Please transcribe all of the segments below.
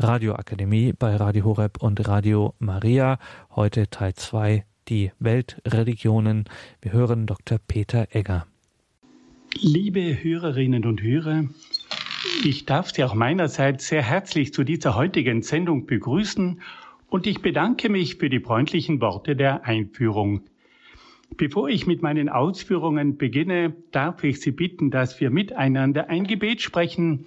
Radioakademie bei Radio Horeb und Radio Maria. Heute Teil 2, die Weltreligionen. Wir hören Dr. Peter Egger. Liebe Hörerinnen und Hörer, ich darf Sie auch meinerseits sehr herzlich zu dieser heutigen Sendung begrüßen und ich bedanke mich für die freundlichen Worte der Einführung. Bevor ich mit meinen Ausführungen beginne, darf ich Sie bitten, dass wir miteinander ein Gebet sprechen,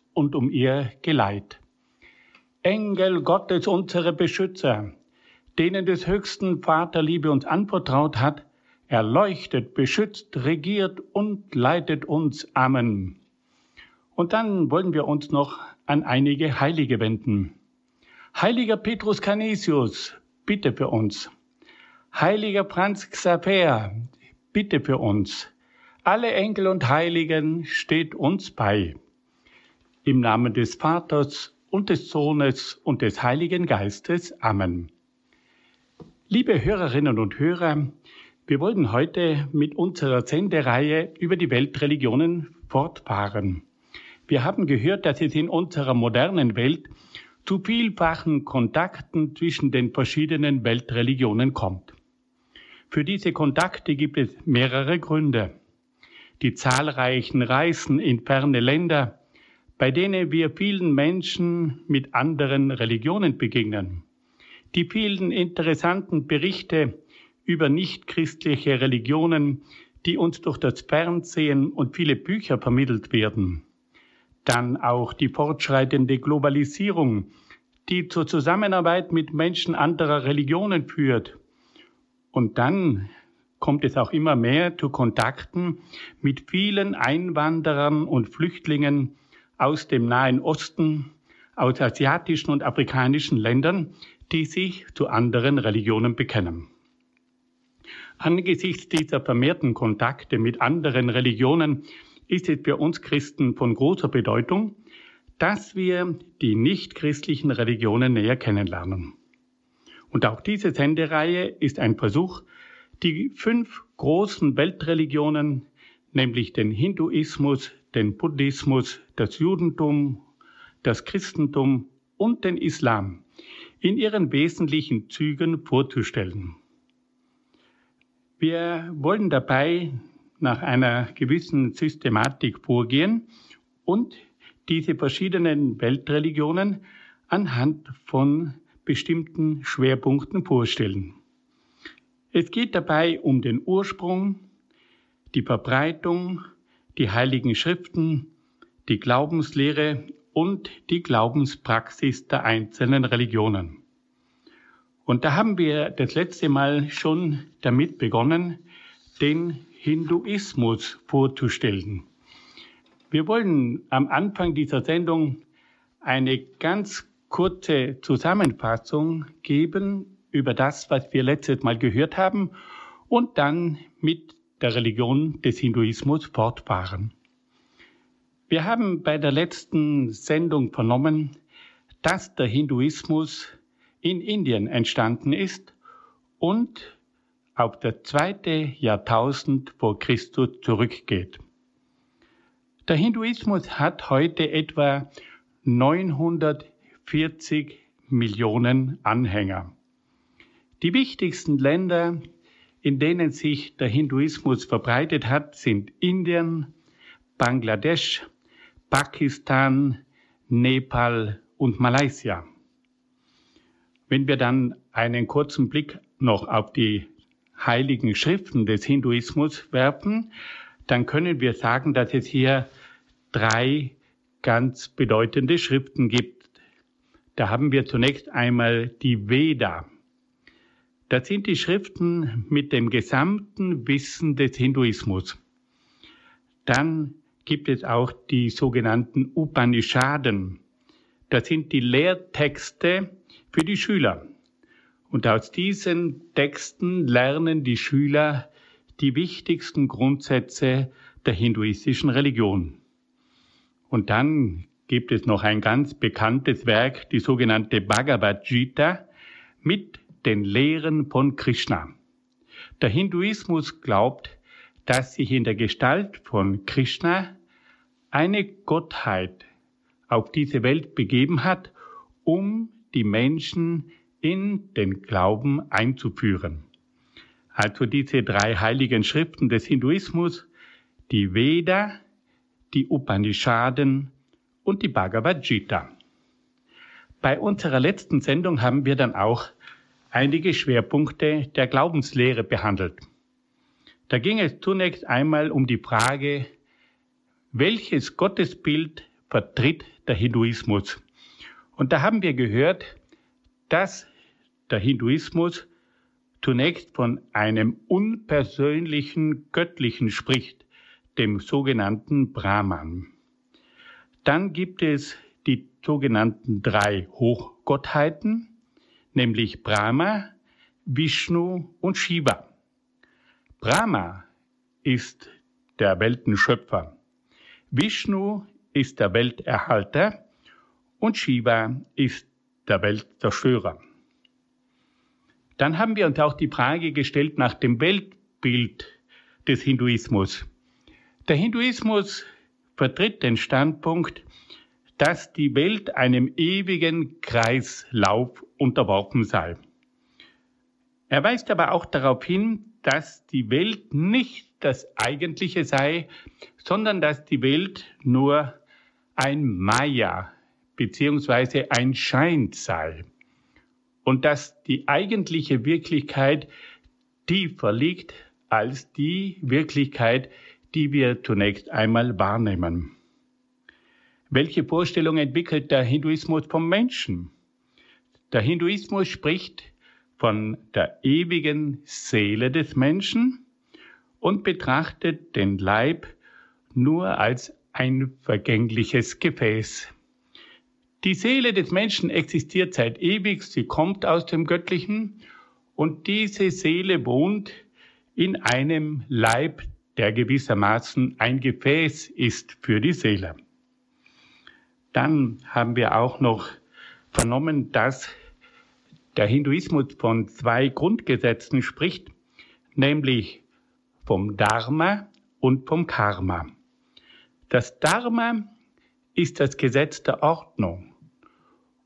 und um ihr Geleit. Engel Gottes, unsere Beschützer, denen des höchsten Vater Liebe uns anvertraut hat, erleuchtet, beschützt, regiert und leitet uns. Amen. Und dann wollen wir uns noch an einige Heilige wenden. Heiliger Petrus Canisius, bitte für uns. Heiliger Franz Xaver, bitte für uns. Alle Enkel und Heiligen steht uns bei. Im Namen des Vaters und des Sohnes und des Heiligen Geistes. Amen. Liebe Hörerinnen und Hörer, wir wollen heute mit unserer Sendereihe über die Weltreligionen fortfahren. Wir haben gehört, dass es in unserer modernen Welt zu vielfachen Kontakten zwischen den verschiedenen Weltreligionen kommt. Für diese Kontakte gibt es mehrere Gründe. Die zahlreichen Reisen in ferne Länder, bei denen wir vielen Menschen mit anderen Religionen begegnen. Die vielen interessanten Berichte über nichtchristliche Religionen, die uns durch das Fernsehen und viele Bücher vermittelt werden. Dann auch die fortschreitende Globalisierung, die zur Zusammenarbeit mit Menschen anderer Religionen führt. Und dann kommt es auch immer mehr zu Kontakten mit vielen Einwanderern und Flüchtlingen, aus dem Nahen Osten, aus asiatischen und afrikanischen Ländern, die sich zu anderen Religionen bekennen. Angesichts dieser vermehrten Kontakte mit anderen Religionen ist es für uns Christen von großer Bedeutung, dass wir die nichtchristlichen Religionen näher kennenlernen. Und auch diese Sendereihe ist ein Versuch, die fünf großen Weltreligionen, nämlich den Hinduismus, den Buddhismus, das Judentum, das Christentum und den Islam in ihren wesentlichen Zügen vorzustellen. Wir wollen dabei nach einer gewissen Systematik vorgehen und diese verschiedenen Weltreligionen anhand von bestimmten Schwerpunkten vorstellen. Es geht dabei um den Ursprung, die Verbreitung, die heiligen Schriften, die Glaubenslehre und die Glaubenspraxis der einzelnen Religionen. Und da haben wir das letzte Mal schon damit begonnen, den Hinduismus vorzustellen. Wir wollen am Anfang dieser Sendung eine ganz kurze Zusammenfassung geben über das, was wir letztes Mal gehört haben und dann mit der Religion des Hinduismus fortfahren. Wir haben bei der letzten Sendung vernommen, dass der Hinduismus in Indien entstanden ist und auf das zweite Jahrtausend vor Christus zurückgeht. Der Hinduismus hat heute etwa 940 Millionen Anhänger. Die wichtigsten Länder in denen sich der Hinduismus verbreitet hat, sind Indien, Bangladesch, Pakistan, Nepal und Malaysia. Wenn wir dann einen kurzen Blick noch auf die heiligen Schriften des Hinduismus werfen, dann können wir sagen, dass es hier drei ganz bedeutende Schriften gibt. Da haben wir zunächst einmal die Veda. Das sind die Schriften mit dem gesamten Wissen des Hinduismus. Dann gibt es auch die sogenannten Upanishaden. Das sind die Lehrtexte für die Schüler. Und aus diesen Texten lernen die Schüler die wichtigsten Grundsätze der hinduistischen Religion. Und dann gibt es noch ein ganz bekanntes Werk, die sogenannte Bhagavad Gita, mit den Lehren von Krishna. Der Hinduismus glaubt, dass sich in der Gestalt von Krishna eine Gottheit auf diese Welt begeben hat, um die Menschen in den Glauben einzuführen. Also diese drei heiligen Schriften des Hinduismus, die Veda, die Upanishaden und die Bhagavad Gita. Bei unserer letzten Sendung haben wir dann auch einige Schwerpunkte der Glaubenslehre behandelt. Da ging es zunächst einmal um die Frage, welches Gottesbild vertritt der Hinduismus? Und da haben wir gehört, dass der Hinduismus zunächst von einem unpersönlichen Göttlichen spricht, dem sogenannten Brahman. Dann gibt es die sogenannten drei Hochgottheiten, nämlich Brahma, Vishnu und Shiva. Brahma ist der Weltenschöpfer. Vishnu ist der Welterhalter und Shiva ist der Weltzerstörer. Dann haben wir uns auch die Frage gestellt nach dem Weltbild des Hinduismus. Der Hinduismus vertritt den Standpunkt, dass die Welt einem ewigen Kreislauf unterworfen sei. Er weist aber auch darauf hin, dass die Welt nicht das Eigentliche sei, sondern dass die Welt nur ein Maya beziehungsweise ein Schein sei und dass die eigentliche Wirklichkeit tiefer liegt als die Wirklichkeit, die wir zunächst einmal wahrnehmen. Welche Vorstellung entwickelt der Hinduismus vom Menschen? Der Hinduismus spricht von der ewigen Seele des Menschen und betrachtet den Leib nur als ein vergängliches Gefäß. Die Seele des Menschen existiert seit ewig, sie kommt aus dem Göttlichen und diese Seele wohnt in einem Leib, der gewissermaßen ein Gefäß ist für die Seele. Dann haben wir auch noch vernommen, dass der Hinduismus von zwei Grundgesetzen spricht, nämlich vom Dharma und vom Karma. Das Dharma ist das Gesetz der Ordnung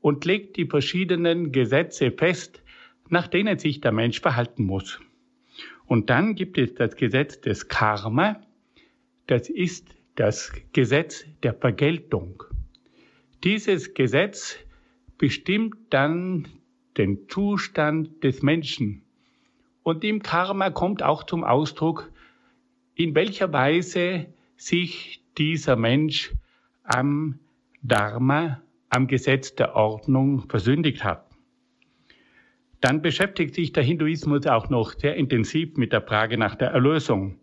und legt die verschiedenen Gesetze fest, nach denen sich der Mensch verhalten muss. Und dann gibt es das Gesetz des Karma, das ist das Gesetz der Vergeltung. Dieses Gesetz bestimmt dann den Zustand des Menschen. Und im Karma kommt auch zum Ausdruck, in welcher Weise sich dieser Mensch am Dharma, am Gesetz der Ordnung versündigt hat. Dann beschäftigt sich der Hinduismus auch noch sehr intensiv mit der Frage nach der Erlösung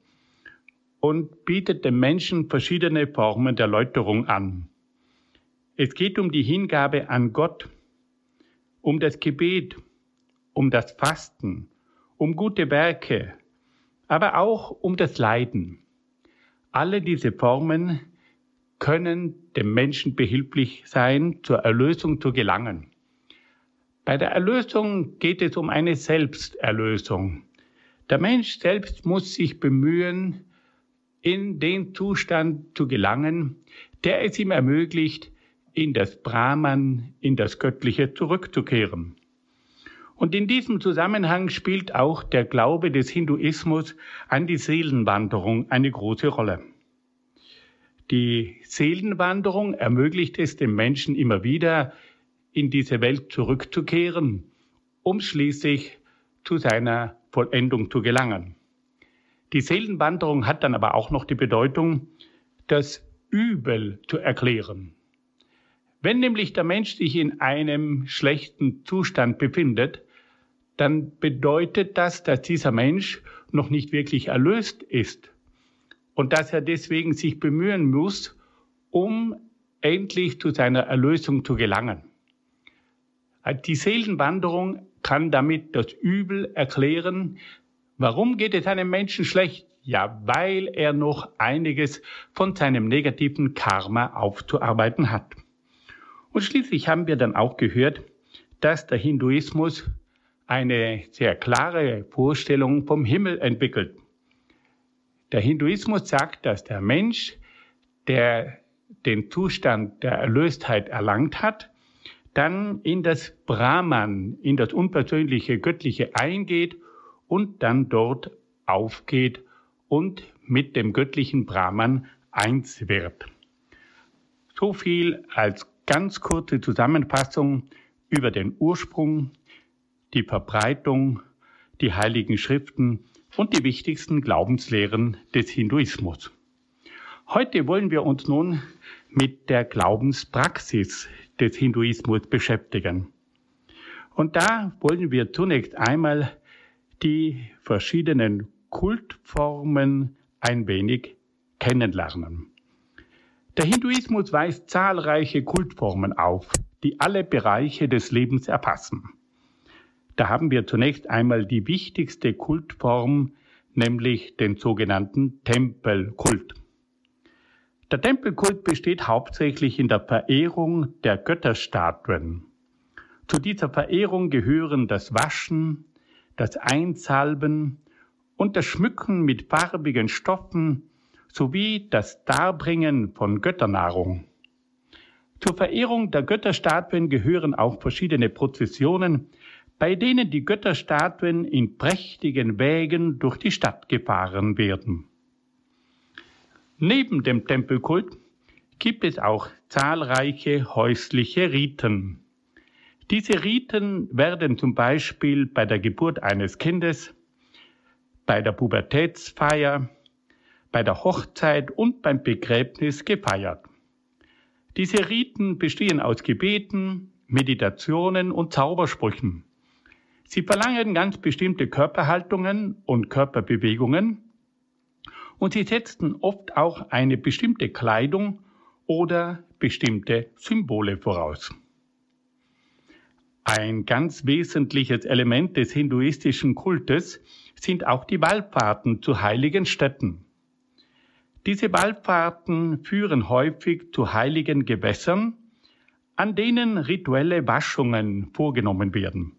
und bietet dem Menschen verschiedene Formen der Läuterung an. Es geht um die Hingabe an Gott, um das Gebet, um das Fasten, um gute Werke, aber auch um das Leiden. Alle diese Formen können dem Menschen behilflich sein, zur Erlösung zu gelangen. Bei der Erlösung geht es um eine Selbsterlösung. Der Mensch selbst muss sich bemühen, in den Zustand zu gelangen, der es ihm ermöglicht, in das Brahman, in das Göttliche zurückzukehren. Und in diesem Zusammenhang spielt auch der Glaube des Hinduismus an die Seelenwanderung eine große Rolle. Die Seelenwanderung ermöglicht es dem Menschen immer wieder, in diese Welt zurückzukehren, um schließlich zu seiner Vollendung zu gelangen. Die Seelenwanderung hat dann aber auch noch die Bedeutung, das Übel zu erklären. Wenn nämlich der Mensch sich in einem schlechten Zustand befindet, dann bedeutet das, dass dieser Mensch noch nicht wirklich erlöst ist und dass er deswegen sich bemühen muss, um endlich zu seiner Erlösung zu gelangen. Die Seelenwanderung kann damit das Übel erklären, Warum geht es einem Menschen schlecht? Ja, weil er noch einiges von seinem negativen Karma aufzuarbeiten hat. Und schließlich haben wir dann auch gehört, dass der Hinduismus eine sehr klare Vorstellung vom Himmel entwickelt. Der Hinduismus sagt, dass der Mensch, der den Zustand der Erlöstheit erlangt hat, dann in das Brahman, in das unpersönliche Göttliche eingeht und dann dort aufgeht und mit dem göttlichen Brahman eins wird. So viel als ganz kurze Zusammenfassung über den Ursprung, die Verbreitung, die heiligen Schriften und die wichtigsten Glaubenslehren des Hinduismus. Heute wollen wir uns nun mit der Glaubenspraxis des Hinduismus beschäftigen. Und da wollen wir zunächst einmal die verschiedenen Kultformen ein wenig kennenlernen. Der Hinduismus weist zahlreiche Kultformen auf, die alle Bereiche des Lebens erfassen. Da haben wir zunächst einmal die wichtigste Kultform, nämlich den sogenannten Tempelkult. Der Tempelkult besteht hauptsächlich in der Verehrung der Götterstatuen. Zu dieser Verehrung gehören das Waschen, das Einsalben und das Schmücken mit farbigen Stoffen sowie das Darbringen von Götternahrung. Zur Verehrung der Götterstatuen gehören auch verschiedene Prozessionen, bei denen die Götterstatuen in prächtigen Wägen durch die Stadt gefahren werden. Neben dem Tempelkult gibt es auch zahlreiche häusliche Riten. Diese Riten werden zum Beispiel bei der Geburt eines Kindes, bei der Pubertätsfeier, bei der Hochzeit und beim Begräbnis gefeiert. Diese Riten bestehen aus Gebeten, Meditationen und Zaubersprüchen. Sie verlangen ganz bestimmte Körperhaltungen und Körperbewegungen und sie setzen oft auch eine bestimmte Kleidung oder bestimmte Symbole voraus. Ein ganz wesentliches Element des hinduistischen Kultes sind auch die Wallfahrten zu heiligen Städten. Diese Wallfahrten führen häufig zu heiligen Gewässern, an denen rituelle Waschungen vorgenommen werden.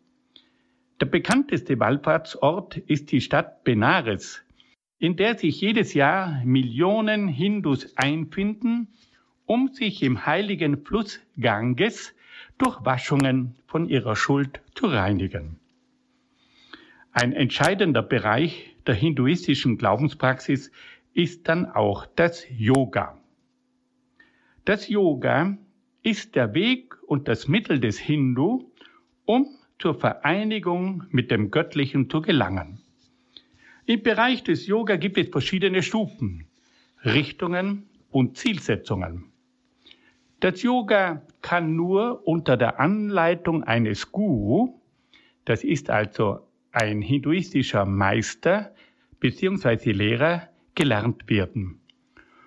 Der bekannteste Wallfahrtsort ist die Stadt Benares, in der sich jedes Jahr Millionen Hindus einfinden, um sich im heiligen Fluss Ganges durch Waschungen von ihrer Schuld zu reinigen. Ein entscheidender Bereich der hinduistischen Glaubenspraxis ist dann auch das Yoga. Das Yoga ist der Weg und das Mittel des Hindu, um zur Vereinigung mit dem Göttlichen zu gelangen. Im Bereich des Yoga gibt es verschiedene Stufen, Richtungen und Zielsetzungen. Das Yoga kann nur unter der Anleitung eines Guru, das ist also ein hinduistischer Meister bzw. Lehrer, gelernt werden.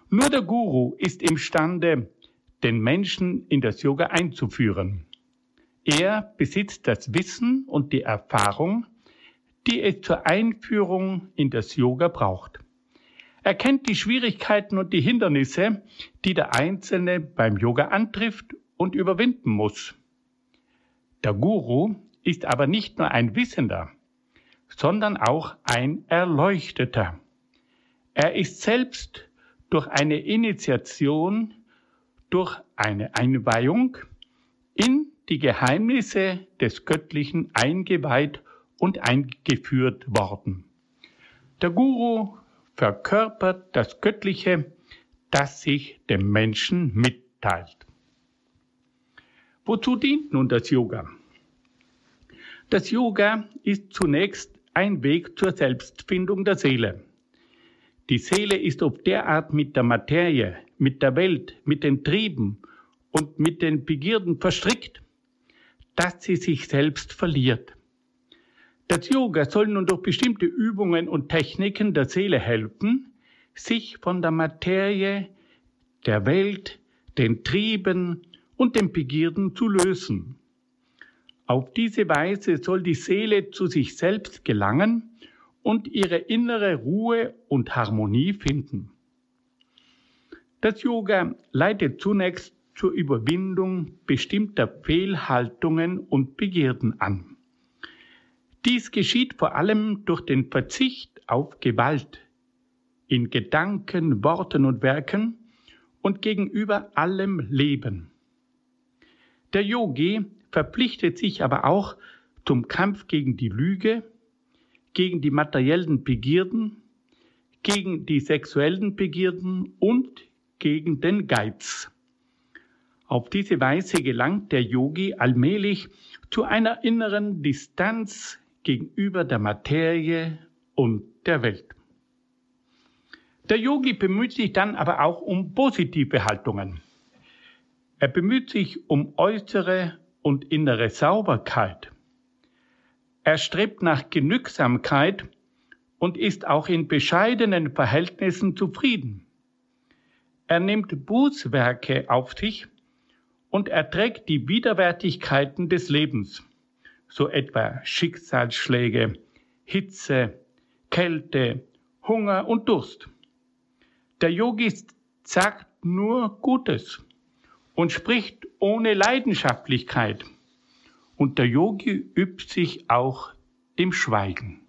Nur der Guru ist imstande, den Menschen in das Yoga einzuführen. Er besitzt das Wissen und die Erfahrung, die es zur Einführung in das Yoga braucht. Er kennt die Schwierigkeiten und die Hindernisse, die der Einzelne beim Yoga antrifft und überwinden muss. Der Guru ist aber nicht nur ein Wissender, sondern auch ein Erleuchteter. Er ist selbst durch eine Initiation, durch eine Einweihung in die Geheimnisse des Göttlichen eingeweiht und eingeführt worden. Der Guru verkörpert das Göttliche, das sich dem Menschen mitteilt. Wozu dient nun das Yoga? Das Yoga ist zunächst ein Weg zur Selbstfindung der Seele. Die Seele ist auf derart mit der Materie, mit der Welt, mit den Trieben und mit den Begierden verstrickt, dass sie sich selbst verliert. Das Yoga soll nun durch bestimmte Übungen und Techniken der Seele helfen, sich von der Materie, der Welt, den Trieben und den Begierden zu lösen. Auf diese Weise soll die Seele zu sich selbst gelangen und ihre innere Ruhe und Harmonie finden. Das Yoga leitet zunächst zur Überwindung bestimmter Fehlhaltungen und Begierden an. Dies geschieht vor allem durch den Verzicht auf Gewalt in Gedanken, Worten und Werken und gegenüber allem Leben. Der Yogi verpflichtet sich aber auch zum Kampf gegen die Lüge, gegen die materiellen Begierden, gegen die sexuellen Begierden und gegen den Geiz. Auf diese Weise gelangt der Yogi allmählich zu einer inneren Distanz gegenüber der Materie und der Welt. Der Yogi bemüht sich dann aber auch um positive Haltungen. Er bemüht sich um äußere und innere Sauberkeit. Er strebt nach Genügsamkeit und ist auch in bescheidenen Verhältnissen zufrieden. Er nimmt Bußwerke auf sich und erträgt die Widerwärtigkeiten des Lebens so etwa Schicksalsschläge, Hitze, Kälte, Hunger und Durst. Der Yogi sagt nur Gutes und spricht ohne Leidenschaftlichkeit. Und der Yogi übt sich auch im Schweigen.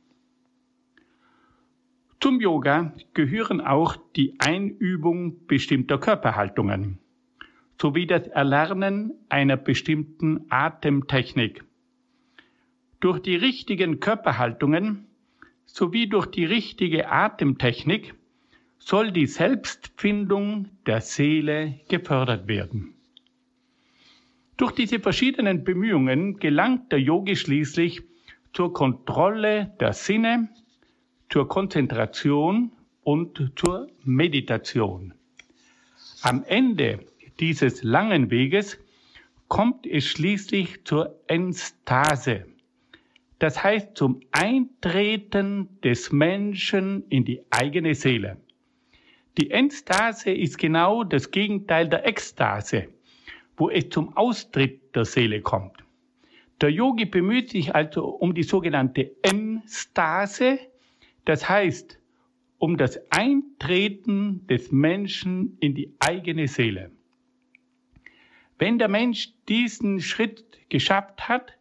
Zum Yoga gehören auch die Einübung bestimmter Körperhaltungen sowie das Erlernen einer bestimmten Atemtechnik durch die richtigen Körperhaltungen sowie durch die richtige Atemtechnik soll die Selbstfindung der Seele gefördert werden. Durch diese verschiedenen Bemühungen gelangt der Yogi schließlich zur Kontrolle der Sinne, zur Konzentration und zur Meditation. Am Ende dieses langen Weges kommt es schließlich zur Enstase, das heißt zum Eintreten des Menschen in die eigene Seele. Die Endstase ist genau das Gegenteil der Ekstase, wo es zum Austritt der Seele kommt. Der Yogi bemüht sich also um die sogenannte Enstase, das heißt um das Eintreten des Menschen in die eigene Seele. Wenn der Mensch diesen Schritt geschafft hat,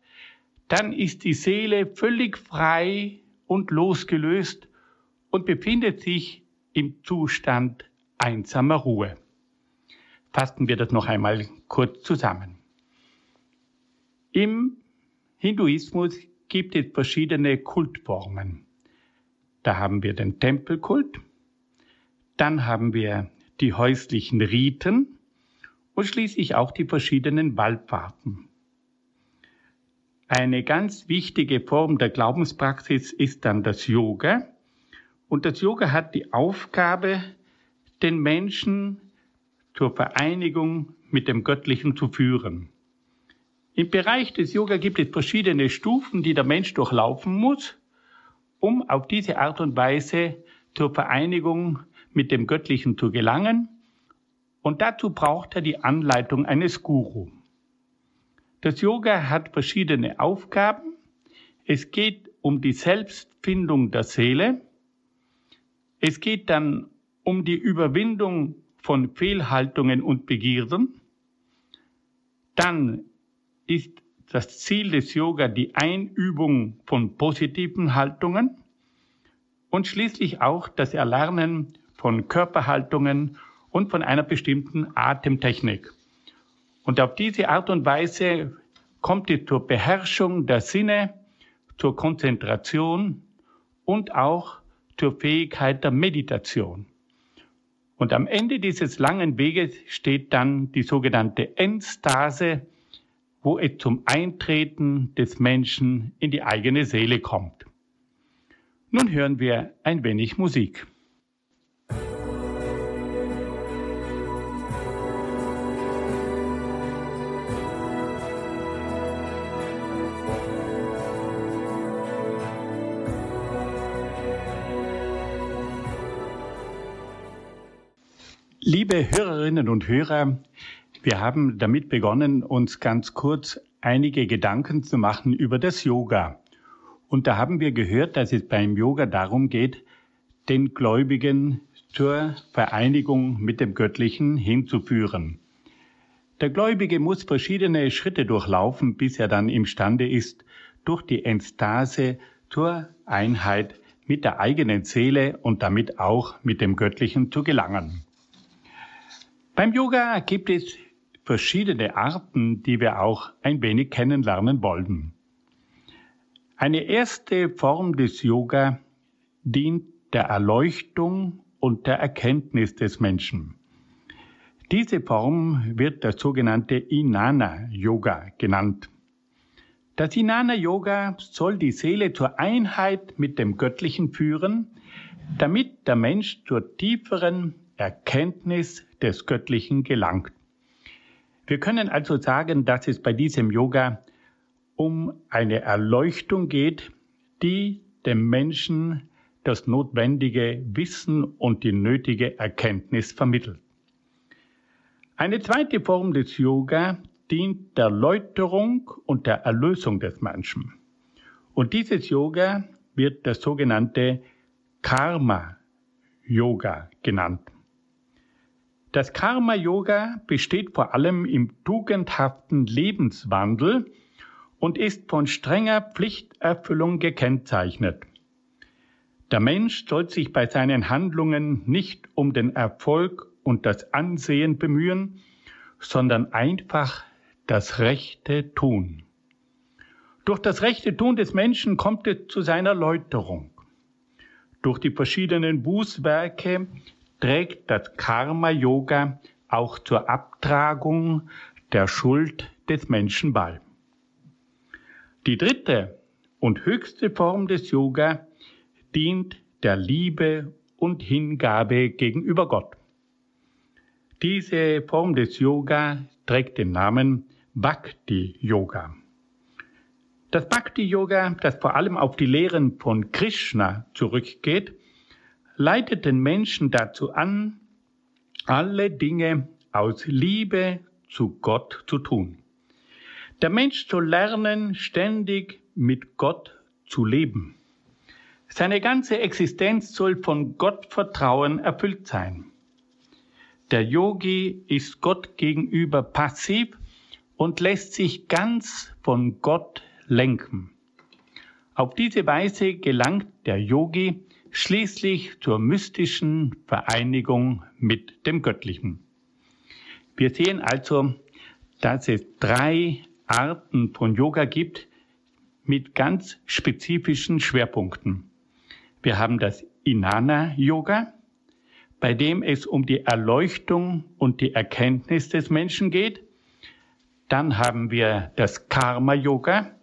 dann ist die Seele völlig frei und losgelöst und befindet sich im Zustand einsamer Ruhe. Fassen wir das noch einmal kurz zusammen. Im Hinduismus gibt es verschiedene Kultformen. Da haben wir den Tempelkult, dann haben wir die häuslichen Riten und schließlich auch die verschiedenen Waldfahrten. Eine ganz wichtige Form der Glaubenspraxis ist dann das Yoga. Und das Yoga hat die Aufgabe, den Menschen zur Vereinigung mit dem Göttlichen zu führen. Im Bereich des Yoga gibt es verschiedene Stufen, die der Mensch durchlaufen muss, um auf diese Art und Weise zur Vereinigung mit dem Göttlichen zu gelangen. Und dazu braucht er die Anleitung eines Guru. Das Yoga hat verschiedene Aufgaben. Es geht um die Selbstfindung der Seele. Es geht dann um die Überwindung von Fehlhaltungen und Begierden. Dann ist das Ziel des Yoga die Einübung von positiven Haltungen und schließlich auch das Erlernen von Körperhaltungen und von einer bestimmten Atemtechnik. Und auf diese Art und Weise kommt es zur Beherrschung der Sinne, zur Konzentration und auch zur Fähigkeit der Meditation. Und am Ende dieses langen Weges steht dann die sogenannte Endstase, wo es zum Eintreten des Menschen in die eigene Seele kommt. Nun hören wir ein wenig Musik. Liebe Hörerinnen und Hörer, wir haben damit begonnen, uns ganz kurz einige Gedanken zu machen über das Yoga. Und da haben wir gehört, dass es beim Yoga darum geht, den Gläubigen zur Vereinigung mit dem Göttlichen hinzuführen. Der Gläubige muss verschiedene Schritte durchlaufen, bis er dann imstande ist, durch die Ekstase zur Einheit mit der eigenen Seele und damit auch mit dem Göttlichen zu gelangen. Beim Yoga gibt es verschiedene Arten, die wir auch ein wenig kennenlernen wollen. Eine erste Form des Yoga dient der Erleuchtung und der Erkenntnis des Menschen. Diese Form wird das sogenannte Inanna Yoga genannt. Das Inanna Yoga soll die Seele zur Einheit mit dem Göttlichen führen, damit der Mensch zur tieferen Erkenntnis des Göttlichen gelangt. Wir können also sagen, dass es bei diesem Yoga um eine Erleuchtung geht, die dem Menschen das notwendige Wissen und die nötige Erkenntnis vermittelt. Eine zweite Form des Yoga dient der Läuterung und der Erlösung des Menschen. Und dieses Yoga wird das sogenannte Karma Yoga genannt. Das Karma Yoga besteht vor allem im tugendhaften Lebenswandel und ist von strenger Pflichterfüllung gekennzeichnet. Der Mensch soll sich bei seinen Handlungen nicht um den Erfolg und das Ansehen bemühen, sondern einfach das Rechte tun. Durch das rechte Tun des Menschen kommt es zu seiner Läuterung. Durch die verschiedenen Bußwerke trägt das Karma-Yoga auch zur Abtragung der Schuld des Menschen bei. Die dritte und höchste Form des Yoga dient der Liebe und Hingabe gegenüber Gott. Diese Form des Yoga trägt den Namen Bhakti Yoga. Das Bhakti Yoga, das vor allem auf die Lehren von Krishna zurückgeht, leitet den Menschen dazu an, alle Dinge aus Liebe zu Gott zu tun. Der Mensch soll lernen, ständig mit Gott zu leben. Seine ganze Existenz soll von Gottvertrauen erfüllt sein. Der Yogi ist Gott gegenüber passiv und lässt sich ganz von Gott lenken. Auf diese Weise gelangt der Yogi schließlich zur mystischen Vereinigung mit dem Göttlichen. Wir sehen also, dass es drei Arten von Yoga gibt mit ganz spezifischen Schwerpunkten. Wir haben das Inanna Yoga, bei dem es um die Erleuchtung und die Erkenntnis des Menschen geht. Dann haben wir das Karma Yoga,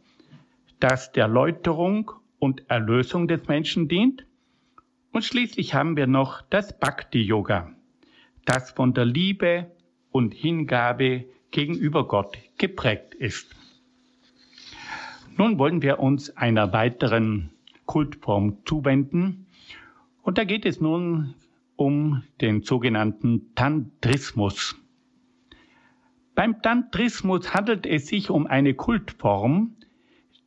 das der Läuterung und Erlösung des Menschen dient. Und schließlich haben wir noch das Bhakti Yoga, das von der Liebe und Hingabe gegenüber Gott geprägt ist. Nun wollen wir uns einer weiteren Kultform zuwenden. Und da geht es nun um den sogenannten Tantrismus. Beim Tantrismus handelt es sich um eine Kultform,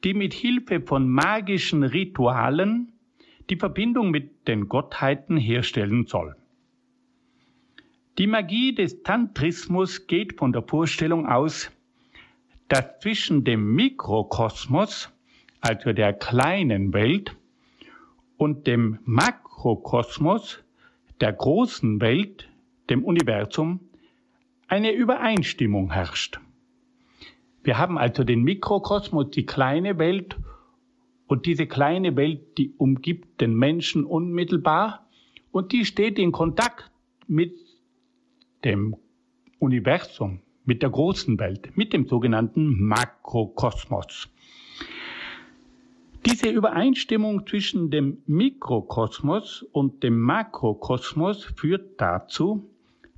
die mit Hilfe von magischen Ritualen die Verbindung mit den Gottheiten herstellen soll. Die Magie des Tantrismus geht von der Vorstellung aus, dass zwischen dem Mikrokosmos, also der kleinen Welt, und dem Makrokosmos, der großen Welt, dem Universum, eine Übereinstimmung herrscht. Wir haben also den Mikrokosmos, die kleine Welt, und diese kleine Welt, die umgibt den Menschen unmittelbar und die steht in Kontakt mit dem Universum, mit der großen Welt, mit dem sogenannten Makrokosmos. Diese Übereinstimmung zwischen dem Mikrokosmos und dem Makrokosmos führt dazu,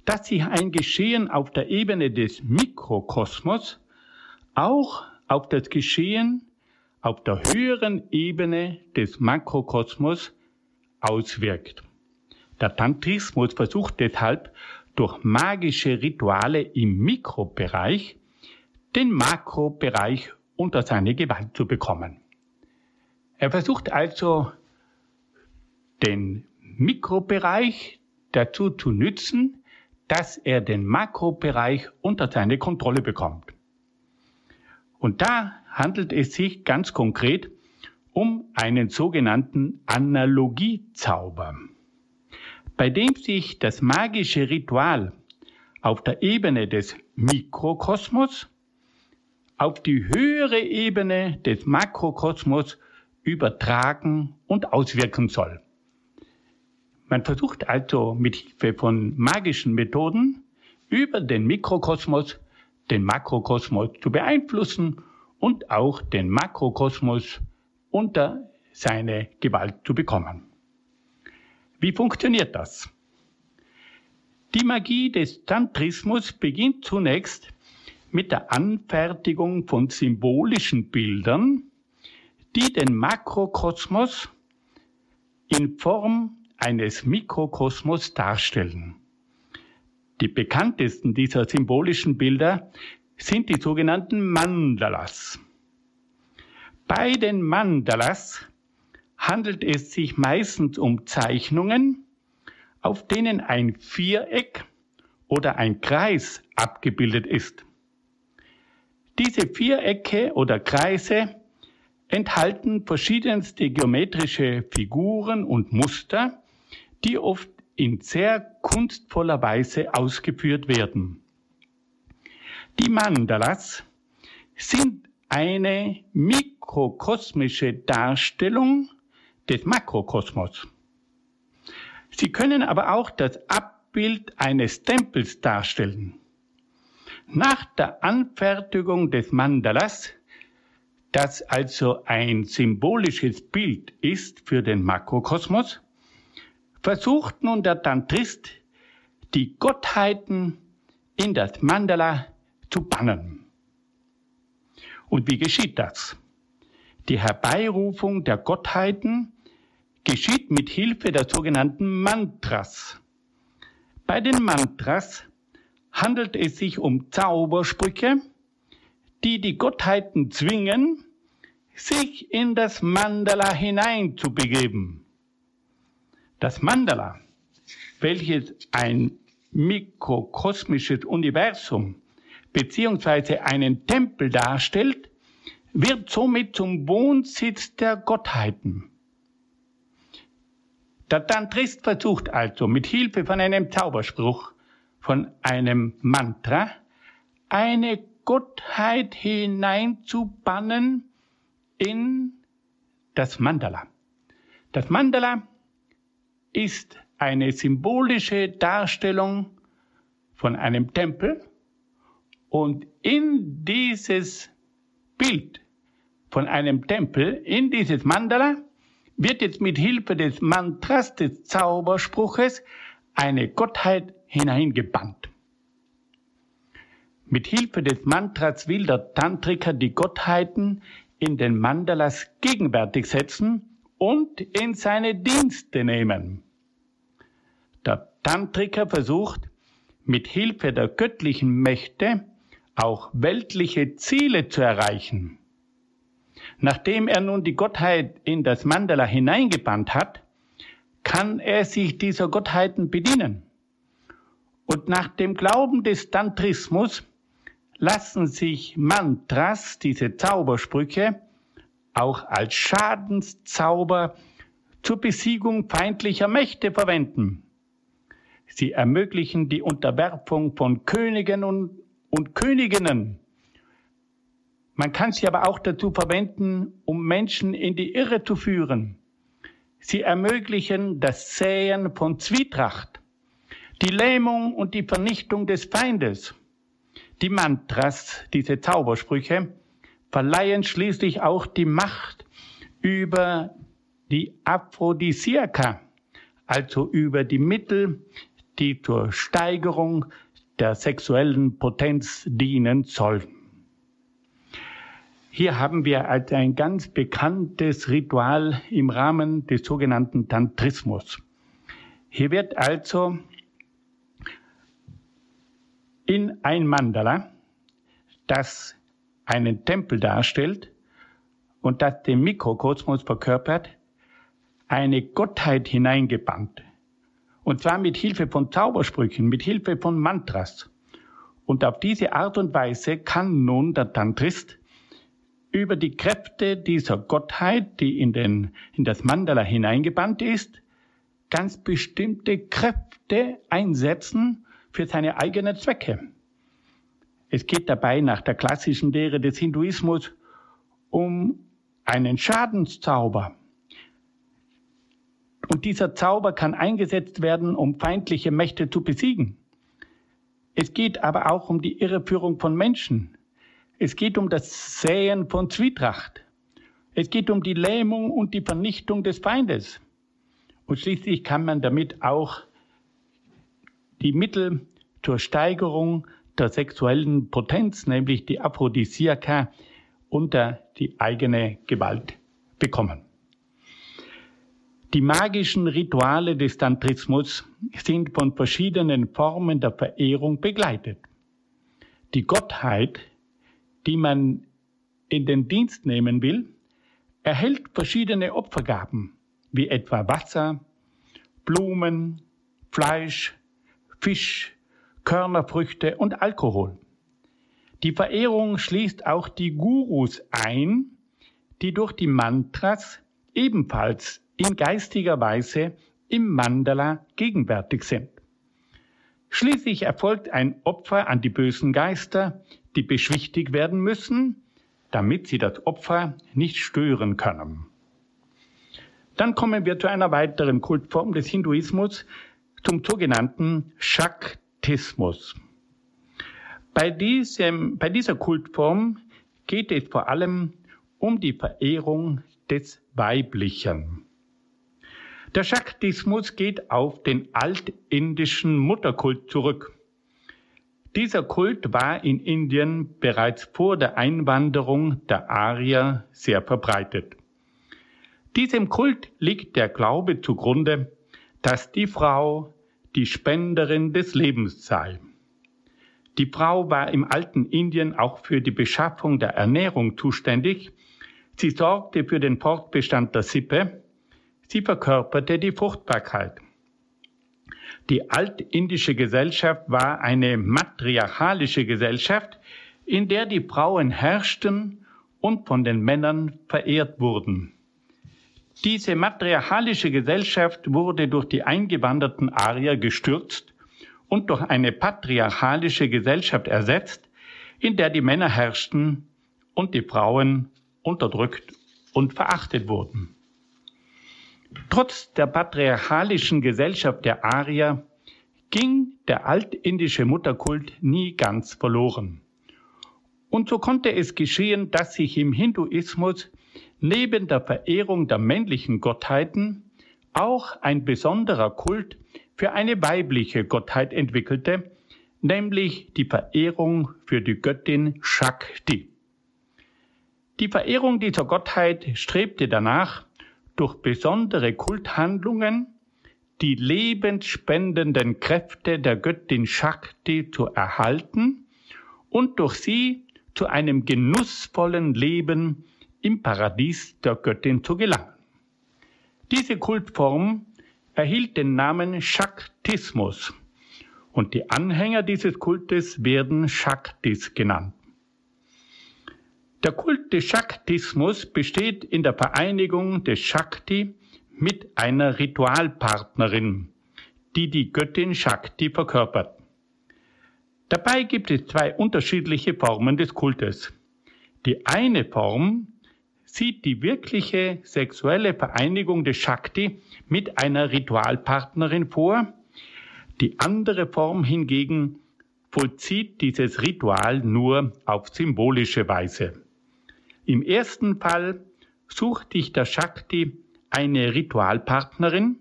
dass sich ein Geschehen auf der Ebene des Mikrokosmos auch auf das Geschehen auf der höheren Ebene des Makrokosmos auswirkt. Der Tantrismus versucht deshalb durch magische Rituale im Mikrobereich den Makrobereich unter seine Gewalt zu bekommen. Er versucht also den Mikrobereich dazu zu nützen, dass er den Makrobereich unter seine Kontrolle bekommt. Und da handelt es sich ganz konkret um einen sogenannten Analogiezauber bei dem sich das magische Ritual auf der Ebene des Mikrokosmos auf die höhere Ebene des Makrokosmos übertragen und auswirken soll. Man versucht also mit Hilfe von magischen Methoden über den Mikrokosmos den Makrokosmos zu beeinflussen und auch den Makrokosmos unter seine Gewalt zu bekommen. Wie funktioniert das? Die Magie des Tantrismus beginnt zunächst mit der Anfertigung von symbolischen Bildern, die den Makrokosmos in Form eines Mikrokosmos darstellen. Die bekanntesten dieser symbolischen Bilder sind die sogenannten Mandalas. Bei den Mandalas handelt es sich meistens um Zeichnungen, auf denen ein Viereck oder ein Kreis abgebildet ist. Diese Vierecke oder Kreise enthalten verschiedenste geometrische Figuren und Muster, die oft in sehr kunstvoller Weise ausgeführt werden. Die Mandalas sind eine mikrokosmische Darstellung des Makrokosmos. Sie können aber auch das Abbild eines Tempels darstellen. Nach der Anfertigung des Mandalas, das also ein symbolisches Bild ist für den Makrokosmos, versucht nun der Tantrist, die Gottheiten in das Mandala zu bannen. Und wie geschieht das? Die Herbeirufung der Gottheiten geschieht mit Hilfe der sogenannten Mantras. Bei den Mantras handelt es sich um Zaubersprüche, die die Gottheiten zwingen, sich in das Mandala hineinzubegeben. Das Mandala, welches ein mikrokosmisches Universum beziehungsweise einen Tempel darstellt, wird somit zum Wohnsitz der Gottheiten. Der Tantrist versucht also mit Hilfe von einem Zauberspruch, von einem Mantra, eine Gottheit hineinzubannen in das Mandala. Das Mandala ist eine symbolische Darstellung von einem Tempel und in dieses Bild von einem Tempel, in dieses Mandala, wird jetzt mit Hilfe des Mantras, des Zauberspruches, eine Gottheit hineingebannt. Mit Hilfe des Mantras will der Tantriker die Gottheiten in den Mandalas gegenwärtig setzen und in seine Dienste nehmen. Der Tantriker versucht, mit Hilfe der göttlichen Mächte auch weltliche Ziele zu erreichen. Nachdem er nun die Gottheit in das Mandala hineingebannt hat, kann er sich dieser Gottheiten bedienen. Und nach dem Glauben des Tantrismus lassen sich Mantras, diese Zaubersprüche, auch als Schadenszauber zur Besiegung feindlicher Mächte verwenden. Sie ermöglichen die Unterwerfung von Königen und, und Königinnen man kann sie aber auch dazu verwenden, um Menschen in die Irre zu führen. Sie ermöglichen das Säen von Zwietracht, die Lähmung und die Vernichtung des Feindes, Die Mantras, diese Zaubersprüche, verleihen schließlich auch die Macht über die Aphrodisiaka, also über die Mittel, die zur Steigerung der sexuellen Potenz dienen sollen. Hier haben wir also ein ganz bekanntes Ritual im Rahmen des sogenannten Tantrismus. Hier wird also in ein Mandala, das einen Tempel darstellt und das den Mikrokosmos verkörpert, eine Gottheit hineingebannt. Und zwar mit Hilfe von Zaubersprüchen, mit Hilfe von Mantras. Und auf diese Art und Weise kann nun der Tantrist über die Kräfte dieser Gottheit, die in, den, in das Mandala hineingebannt ist, ganz bestimmte Kräfte einsetzen für seine eigenen Zwecke. Es geht dabei nach der klassischen Lehre des Hinduismus um einen Schadenszauber. Und dieser Zauber kann eingesetzt werden, um feindliche Mächte zu besiegen. Es geht aber auch um die Irreführung von Menschen. Es geht um das Säen von Zwietracht. Es geht um die Lähmung und die Vernichtung des Feindes. Und schließlich kann man damit auch die Mittel zur Steigerung der sexuellen Potenz, nämlich die Aphrodisiaka, unter die eigene Gewalt bekommen. Die magischen Rituale des Tantrismus sind von verschiedenen Formen der Verehrung begleitet. Die Gottheit die man in den Dienst nehmen will, erhält verschiedene Opfergaben, wie etwa Wasser, Blumen, Fleisch, Fisch, Körnerfrüchte und Alkohol. Die Verehrung schließt auch die Gurus ein, die durch die Mantras ebenfalls in geistiger Weise im Mandala gegenwärtig sind. Schließlich erfolgt ein Opfer an die bösen Geister, die beschwichtigt werden müssen, damit sie das Opfer nicht stören können. Dann kommen wir zu einer weiteren Kultform des Hinduismus, zum sogenannten Shaktismus. Bei, diesem, bei dieser Kultform geht es vor allem um die Verehrung des Weiblichen. Der Shaktismus geht auf den altindischen Mutterkult zurück. Dieser Kult war in Indien bereits vor der Einwanderung der Arier sehr verbreitet. Diesem Kult liegt der Glaube zugrunde, dass die Frau die Spenderin des Lebens sei. Die Frau war im alten Indien auch für die Beschaffung der Ernährung zuständig. Sie sorgte für den Fortbestand der Sippe. Sie verkörperte die Fruchtbarkeit. Die altindische Gesellschaft war eine matriarchalische Gesellschaft, in der die Frauen herrschten und von den Männern verehrt wurden. Diese matriarchalische Gesellschaft wurde durch die eingewanderten Arier gestürzt und durch eine patriarchalische Gesellschaft ersetzt, in der die Männer herrschten und die Frauen unterdrückt und verachtet wurden. Trotz der patriarchalischen Gesellschaft der Arier ging der altindische Mutterkult nie ganz verloren. Und so konnte es geschehen, dass sich im Hinduismus neben der Verehrung der männlichen Gottheiten auch ein besonderer Kult für eine weibliche Gottheit entwickelte, nämlich die Verehrung für die Göttin Shakti. Die Verehrung dieser Gottheit strebte danach, durch besondere Kulthandlungen die lebensspendenden Kräfte der Göttin Shakti zu erhalten und durch sie zu einem genussvollen Leben im Paradies der Göttin zu gelangen. Diese Kultform erhielt den Namen Shaktismus und die Anhänger dieses Kultes werden Shaktis genannt. Der Kult des Shaktismus besteht in der Vereinigung des Shakti mit einer Ritualpartnerin, die die Göttin Shakti verkörpert. Dabei gibt es zwei unterschiedliche Formen des Kultes. Die eine Form sieht die wirkliche sexuelle Vereinigung des Shakti mit einer Ritualpartnerin vor. Die andere Form hingegen vollzieht dieses Ritual nur auf symbolische Weise. Im ersten Fall sucht dich der Shakti eine Ritualpartnerin,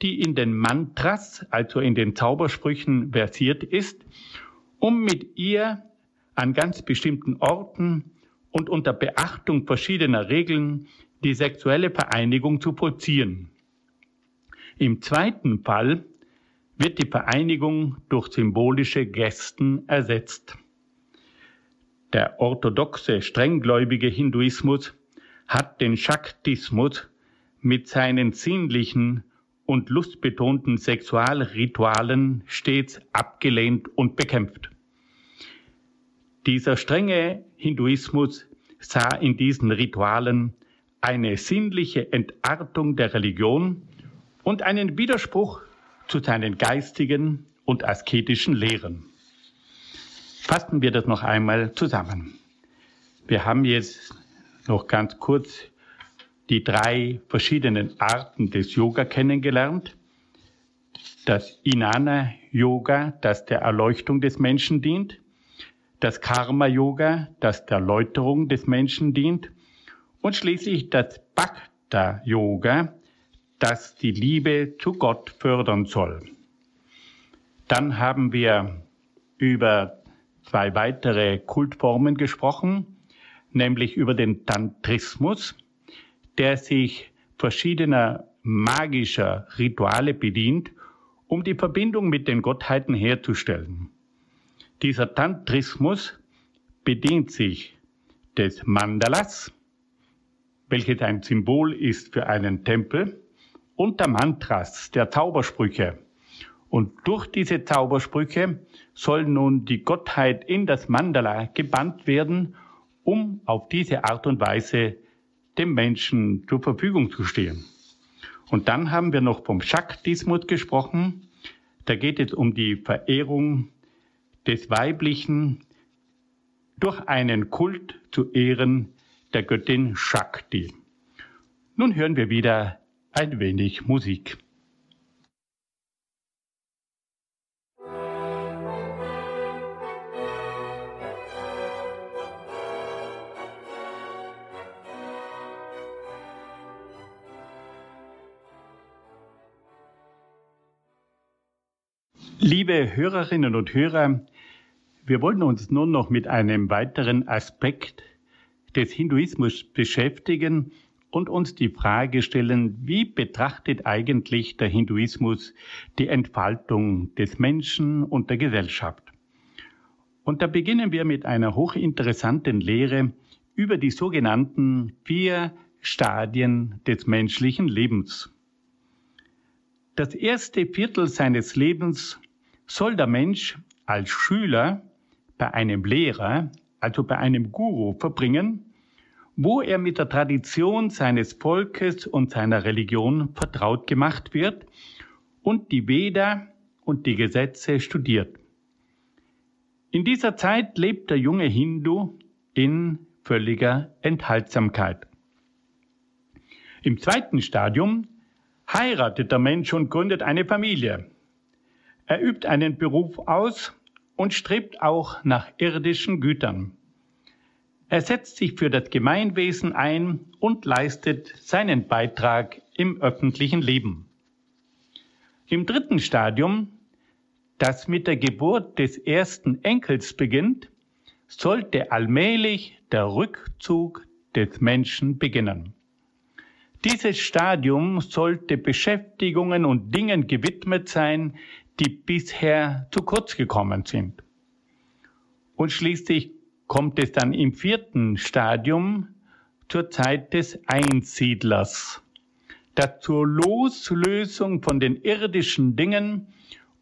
die in den Mantras, also in den Zaubersprüchen versiert ist, um mit ihr an ganz bestimmten Orten und unter Beachtung verschiedener Regeln die sexuelle Vereinigung zu vollziehen. Im zweiten Fall wird die Vereinigung durch symbolische Gesten ersetzt. Der orthodoxe, strenggläubige Hinduismus hat den Shaktismus mit seinen sinnlichen und lustbetonten Sexualritualen stets abgelehnt und bekämpft. Dieser strenge Hinduismus sah in diesen Ritualen eine sinnliche Entartung der Religion und einen Widerspruch zu seinen geistigen und asketischen Lehren. Fassen wir das noch einmal zusammen. Wir haben jetzt noch ganz kurz die drei verschiedenen Arten des Yoga kennengelernt. Das Inanna-Yoga, das der Erleuchtung des Menschen dient. Das Karma-Yoga, das der Läuterung des Menschen dient. Und schließlich das Bhakta-Yoga, das die Liebe zu Gott fördern soll. Dann haben wir über zwei weitere Kultformen gesprochen, nämlich über den Tantrismus, der sich verschiedener magischer Rituale bedient, um die Verbindung mit den Gottheiten herzustellen. Dieser Tantrismus bedient sich des Mandalas, welches ein Symbol ist für einen Tempel, und der Mantras, der Zaubersprüche. Und durch diese Zaubersprüche soll nun die Gottheit in das Mandala gebannt werden, um auf diese Art und Weise dem Menschen zur Verfügung zu stehen. Und dann haben wir noch vom Shaktismus gesprochen. Da geht es um die Verehrung des Weiblichen durch einen Kult zu Ehren der Göttin Shakti. Nun hören wir wieder ein wenig Musik. Liebe Hörerinnen und Hörer, wir wollen uns nun noch mit einem weiteren Aspekt des Hinduismus beschäftigen, und uns die Frage stellen, wie betrachtet eigentlich der Hinduismus die Entfaltung des Menschen und der Gesellschaft? Und da beginnen wir mit einer hochinteressanten Lehre über die sogenannten vier Stadien des menschlichen Lebens. Das erste Viertel seines Lebens soll der Mensch als Schüler bei einem Lehrer, also bei einem Guru verbringen, wo er mit der Tradition seines Volkes und seiner Religion vertraut gemacht wird und die Veda und die Gesetze studiert. In dieser Zeit lebt der junge Hindu in völliger Enthaltsamkeit. Im zweiten Stadium heiratet der Mensch und gründet eine Familie. Er übt einen Beruf aus und strebt auch nach irdischen Gütern. Er setzt sich für das Gemeinwesen ein und leistet seinen Beitrag im öffentlichen Leben. Im dritten Stadium, das mit der Geburt des ersten Enkels beginnt, sollte allmählich der Rückzug des Menschen beginnen. Dieses Stadium sollte Beschäftigungen und Dingen gewidmet sein, die bisher zu kurz gekommen sind. Und schließlich kommt es dann im vierten Stadium zur Zeit des Einsiedlers, das zur Loslösung von den irdischen Dingen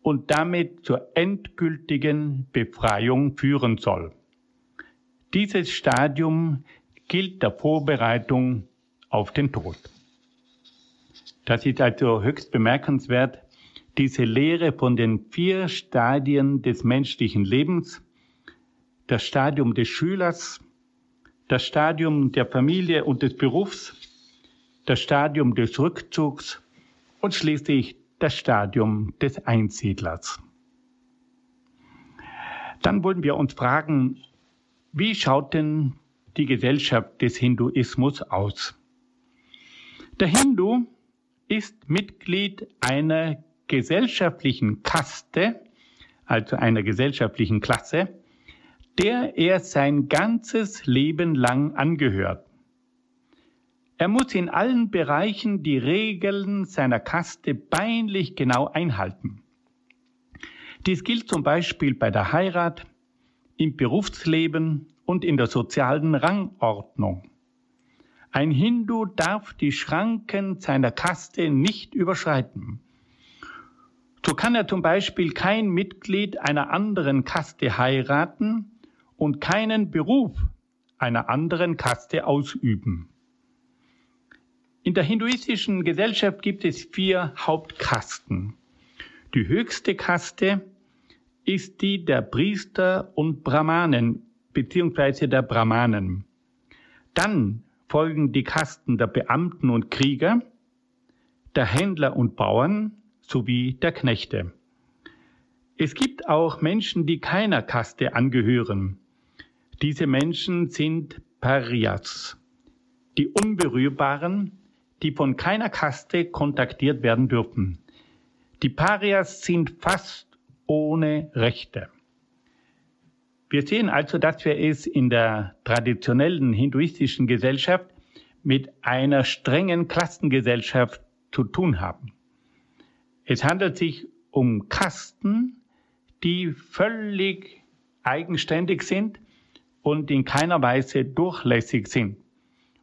und damit zur endgültigen Befreiung führen soll. Dieses Stadium gilt der Vorbereitung auf den Tod. Das ist also höchst bemerkenswert, diese Lehre von den vier Stadien des menschlichen Lebens, das Stadium des Schülers, das Stadium der Familie und des Berufs, das Stadium des Rückzugs und schließlich das Stadium des Einsiedlers. Dann wollen wir uns fragen, wie schaut denn die Gesellschaft des Hinduismus aus? Der Hindu ist Mitglied einer gesellschaftlichen Kaste, also einer gesellschaftlichen Klasse, der er sein ganzes Leben lang angehört. Er muss in allen Bereichen die Regeln seiner Kaste peinlich genau einhalten. Dies gilt zum Beispiel bei der Heirat, im Berufsleben und in der sozialen Rangordnung. Ein Hindu darf die Schranken seiner Kaste nicht überschreiten. So kann er zum Beispiel kein Mitglied einer anderen Kaste heiraten und keinen Beruf einer anderen Kaste ausüben. In der hinduistischen Gesellschaft gibt es vier Hauptkasten. Die höchste Kaste ist die der Priester und Brahmanen beziehungsweise der Brahmanen. Dann folgen die Kasten der Beamten und Krieger, der Händler und Bauern sowie der Knechte. Es gibt auch Menschen, die keiner Kaste angehören. Diese Menschen sind Parias, die Unberührbaren, die von keiner Kaste kontaktiert werden dürfen. Die Parias sind fast ohne Rechte. Wir sehen also, dass wir es in der traditionellen hinduistischen Gesellschaft mit einer strengen Klassengesellschaft zu tun haben. Es handelt sich um Kasten, die völlig eigenständig sind und in keiner Weise durchlässig sind.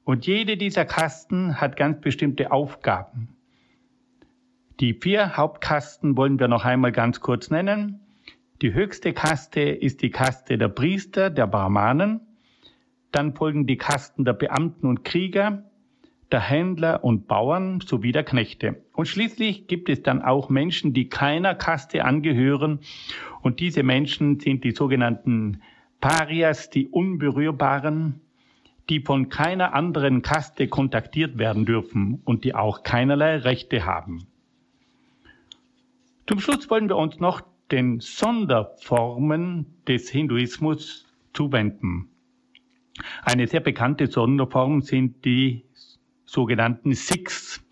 Und jede dieser Kasten hat ganz bestimmte Aufgaben. Die vier Hauptkasten wollen wir noch einmal ganz kurz nennen. Die höchste Kaste ist die Kaste der Priester, der Brahmanen. Dann folgen die Kasten der Beamten und Krieger, der Händler und Bauern sowie der Knechte. Und schließlich gibt es dann auch Menschen, die keiner Kaste angehören. Und diese Menschen sind die sogenannten Parias, die Unberührbaren, die von keiner anderen Kaste kontaktiert werden dürfen und die auch keinerlei Rechte haben. Zum Schluss wollen wir uns noch den Sonderformen des Hinduismus zuwenden. Eine sehr bekannte Sonderform sind die sogenannten Sikhs.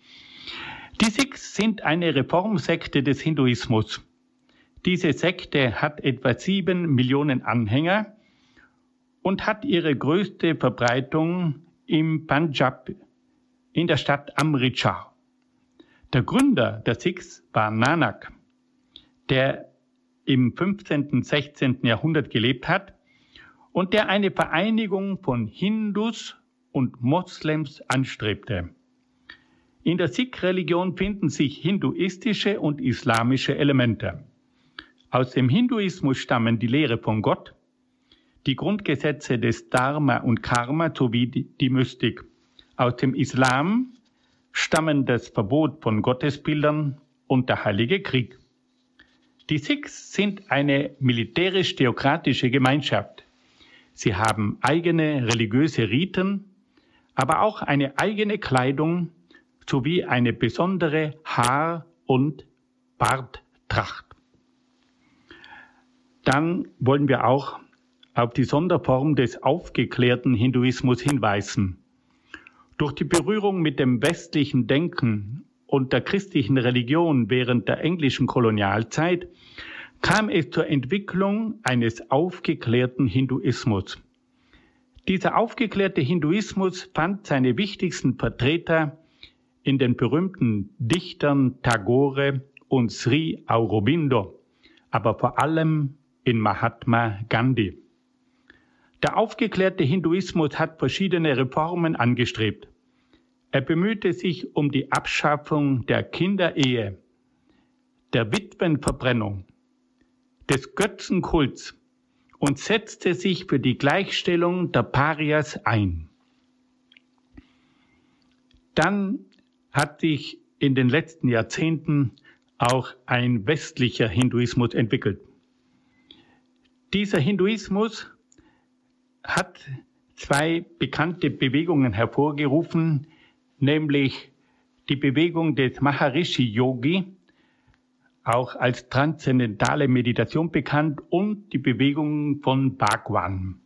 Die Sikhs sind eine Reformsekte des Hinduismus. Diese Sekte hat etwa sieben Millionen Anhänger und hat ihre größte Verbreitung im Punjab, in der Stadt Amritsar. Der Gründer der Sikhs war Nanak, der im 15. und 16. Jahrhundert gelebt hat und der eine Vereinigung von Hindus und Moslems anstrebte. In der Sikh-Religion finden sich hinduistische und islamische Elemente. Aus dem Hinduismus stammen die Lehre von Gott, die Grundgesetze des Dharma und Karma sowie die Mystik. Aus dem Islam stammen das Verbot von Gottesbildern und der Heilige Krieg. Die Sikhs sind eine militärisch-theokratische Gemeinschaft. Sie haben eigene religiöse Riten, aber auch eine eigene Kleidung sowie eine besondere Haar- und Barttracht. Dann wollen wir auch auf die Sonderform des aufgeklärten Hinduismus hinweisen. Durch die Berührung mit dem westlichen Denken und der christlichen Religion während der englischen Kolonialzeit kam es zur Entwicklung eines aufgeklärten Hinduismus. Dieser aufgeklärte Hinduismus fand seine wichtigsten Vertreter in den berühmten Dichtern Tagore und Sri Aurobindo, aber vor allem in Mahatma Gandhi. Der aufgeklärte Hinduismus hat verschiedene Reformen angestrebt. Er bemühte sich um die Abschaffung der Kinderehe, der Witwenverbrennung, des Götzenkults und setzte sich für die Gleichstellung der Parias ein. Dann hat sich in den letzten Jahrzehnten auch ein westlicher Hinduismus entwickelt. Dieser Hinduismus hat zwei bekannte Bewegungen hervorgerufen, nämlich die Bewegung des Maharishi Yogi, auch als transzendentale Meditation bekannt und die Bewegung von Bhagwan.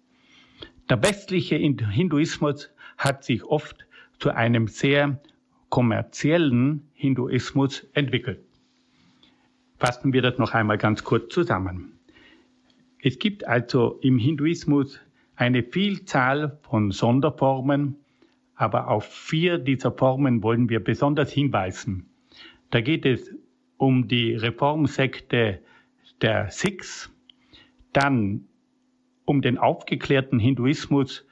Der westliche Hinduismus hat sich oft zu einem sehr kommerziellen Hinduismus entwickelt. Fassen wir das noch einmal ganz kurz zusammen. Es gibt also im Hinduismus eine Vielzahl von Sonderformen, aber auf vier dieser Formen wollen wir besonders hinweisen. Da geht es um die Reformsekte der Sikhs, dann um den aufgeklärten Hinduismus,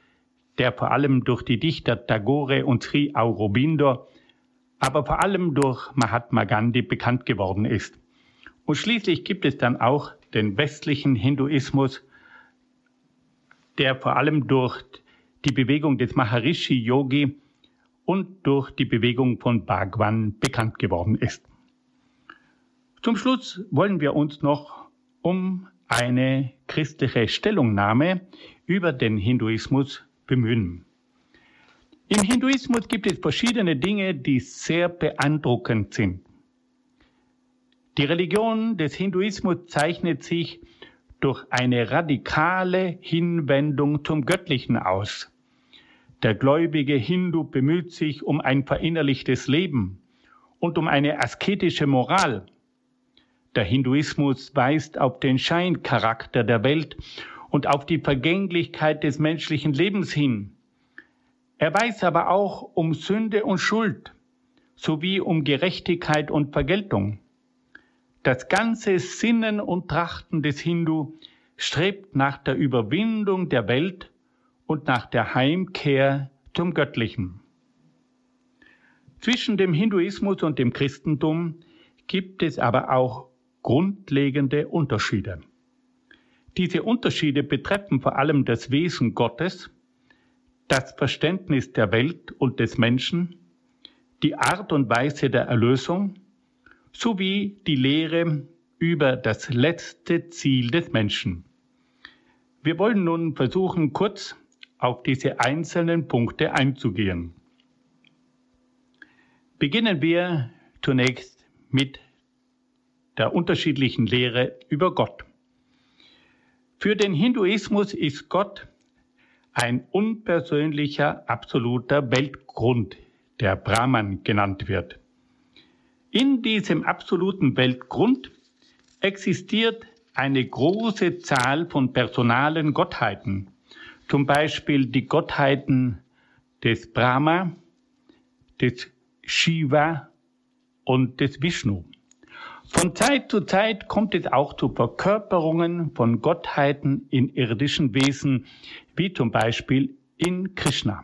der vor allem durch die Dichter Tagore und Sri Aurobindo, aber vor allem durch Mahatma Gandhi bekannt geworden ist. Und schließlich gibt es dann auch den westlichen Hinduismus, der vor allem durch die Bewegung des Maharishi Yogi und durch die Bewegung von Bhagwan bekannt geworden ist. Zum Schluss wollen wir uns noch um eine christliche Stellungnahme über den Hinduismus bemühen. Im Hinduismus gibt es verschiedene Dinge, die sehr beeindruckend sind. Die Religion des Hinduismus zeichnet sich durch eine radikale Hinwendung zum Göttlichen aus. Der gläubige Hindu bemüht sich um ein verinnerlichtes Leben und um eine asketische Moral. Der Hinduismus weist auf den Scheincharakter der Welt und auf die Vergänglichkeit des menschlichen Lebens hin. Er weiß aber auch um Sünde und Schuld sowie um Gerechtigkeit und Vergeltung. Das ganze Sinnen und Trachten des Hindu strebt nach der Überwindung der Welt und nach der Heimkehr zum Göttlichen. Zwischen dem Hinduismus und dem Christentum gibt es aber auch grundlegende Unterschiede. Diese Unterschiede betreffen vor allem das Wesen Gottes, das Verständnis der Welt und des Menschen, die Art und Weise der Erlösung sowie die Lehre über das letzte Ziel des Menschen. Wir wollen nun versuchen, kurz auf diese einzelnen Punkte einzugehen. Beginnen wir zunächst mit der unterschiedlichen Lehre über Gott. Für den Hinduismus ist Gott ein unpersönlicher, absoluter Weltgrund, der Brahman genannt wird. In diesem absoluten Weltgrund existiert eine große Zahl von personalen Gottheiten, zum Beispiel die Gottheiten des Brahma, des Shiva und des Vishnu. Von Zeit zu Zeit kommt es auch zu Verkörperungen von Gottheiten in irdischen Wesen, wie zum Beispiel in Krishna.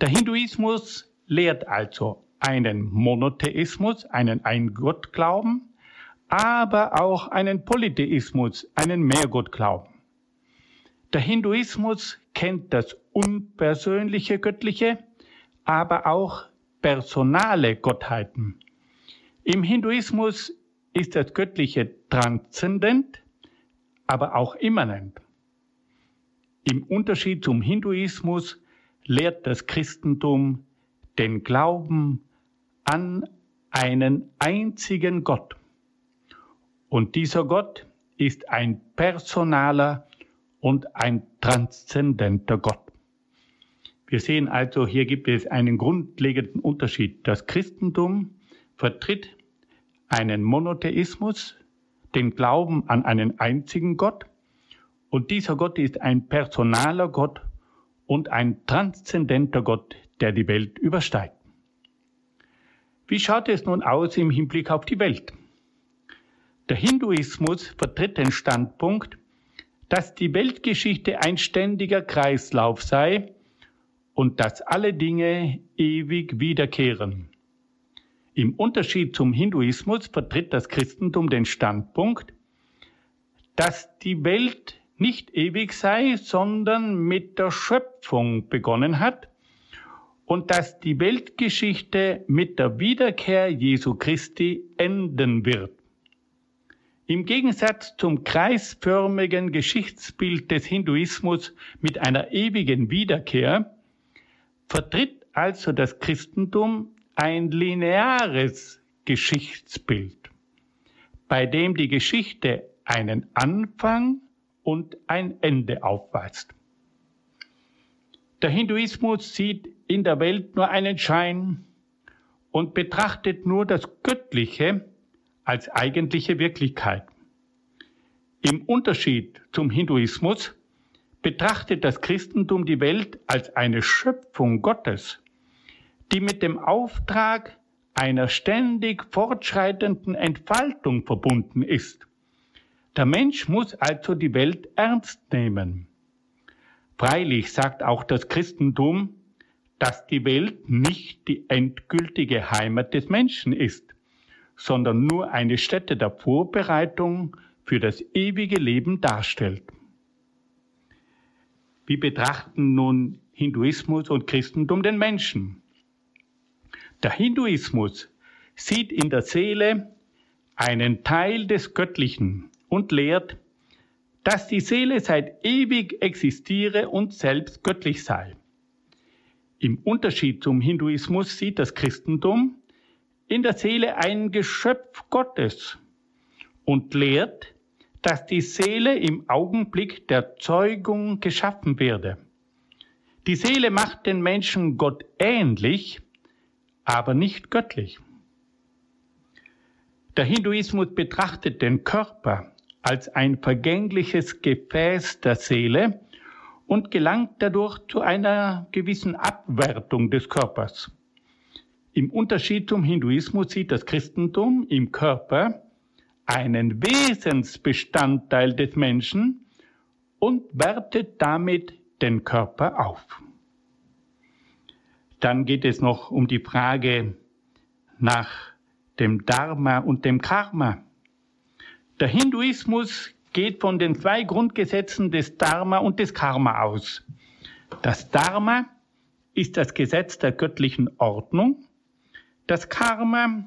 Der Hinduismus lehrt also einen Monotheismus, einen Ein-Gott-Glauben, aber auch einen Polytheismus, einen Mehrgott-Glauben. Der Hinduismus kennt das unpersönliche Göttliche, aber auch personale Gottheiten. Im Hinduismus ist das Göttliche transzendent, aber auch immanent. Im Unterschied zum Hinduismus lehrt das Christentum den Glauben an einen einzigen Gott. Und dieser Gott ist ein personaler und ein transzendenter Gott. Wir sehen also, hier gibt es einen grundlegenden Unterschied. Das Christentum vertritt einen Monotheismus, den Glauben an einen einzigen Gott. Und dieser Gott ist ein personaler Gott und ein transzendenter Gott, der die Welt übersteigt. Wie schaut es nun aus im Hinblick auf die Welt? Der Hinduismus vertritt den Standpunkt, dass die Weltgeschichte ein ständiger Kreislauf sei und dass alle Dinge ewig wiederkehren. Im Unterschied zum Hinduismus vertritt das Christentum den Standpunkt, dass die Welt nicht ewig sei, sondern mit der Schöpfung begonnen hat und dass die Weltgeschichte mit der Wiederkehr Jesu Christi enden wird. Im Gegensatz zum kreisförmigen Geschichtsbild des Hinduismus mit einer ewigen Wiederkehr vertritt also das Christentum ein lineares Geschichtsbild. bei dem die Geschichte einen Anfang und ein Ende aufweist. Der Hinduismus sieht in der Welt nur einen Schein und betrachtet nur das Göttliche als eigentliche Wirklichkeit. Im Unterschied zum Hinduismus betrachtet das Christentum die Welt als eine Schöpfung Gottes, die mit dem Auftrag einer ständig fortschreitenden Entfaltung verbunden ist. Der Mensch muss also die Welt ernst nehmen. Freilich sagt auch das Christentum, dass die Welt nicht die endgültige Heimat des Menschen ist, sondern nur eine Stätte der Vorbereitung für das ewige Leben darstellt. Wie betrachten nun Hinduismus und Christentum den Menschen? Der Hinduismus sieht in der Seele einen Teil des Göttlichen und lehrt, dass die Seele seit ewig existiere und selbst göttlich sei. Im Unterschied zum Hinduismus sieht das Christentum in der Seele ein Geschöpf Gottes und lehrt, dass die Seele im Augenblick der Zeugung geschaffen werde. Die Seele macht den Menschen Gott ähnlich, aber nicht göttlich. Der Hinduismus betrachtet den Körper als ein vergängliches Gefäß der Seele und gelangt dadurch zu einer gewissen Abwertung des Körpers. Im Unterschied zum Hinduismus sieht das Christentum im Körper einen Wesensbestandteil des Menschen und wertet damit den Körper auf. Dann geht es noch um die Frage nach dem Dharma und dem Karma. Der Hinduismus geht von den zwei Grundgesetzen des Dharma und des Karma aus. Das Dharma ist das Gesetz der göttlichen Ordnung. Das Karma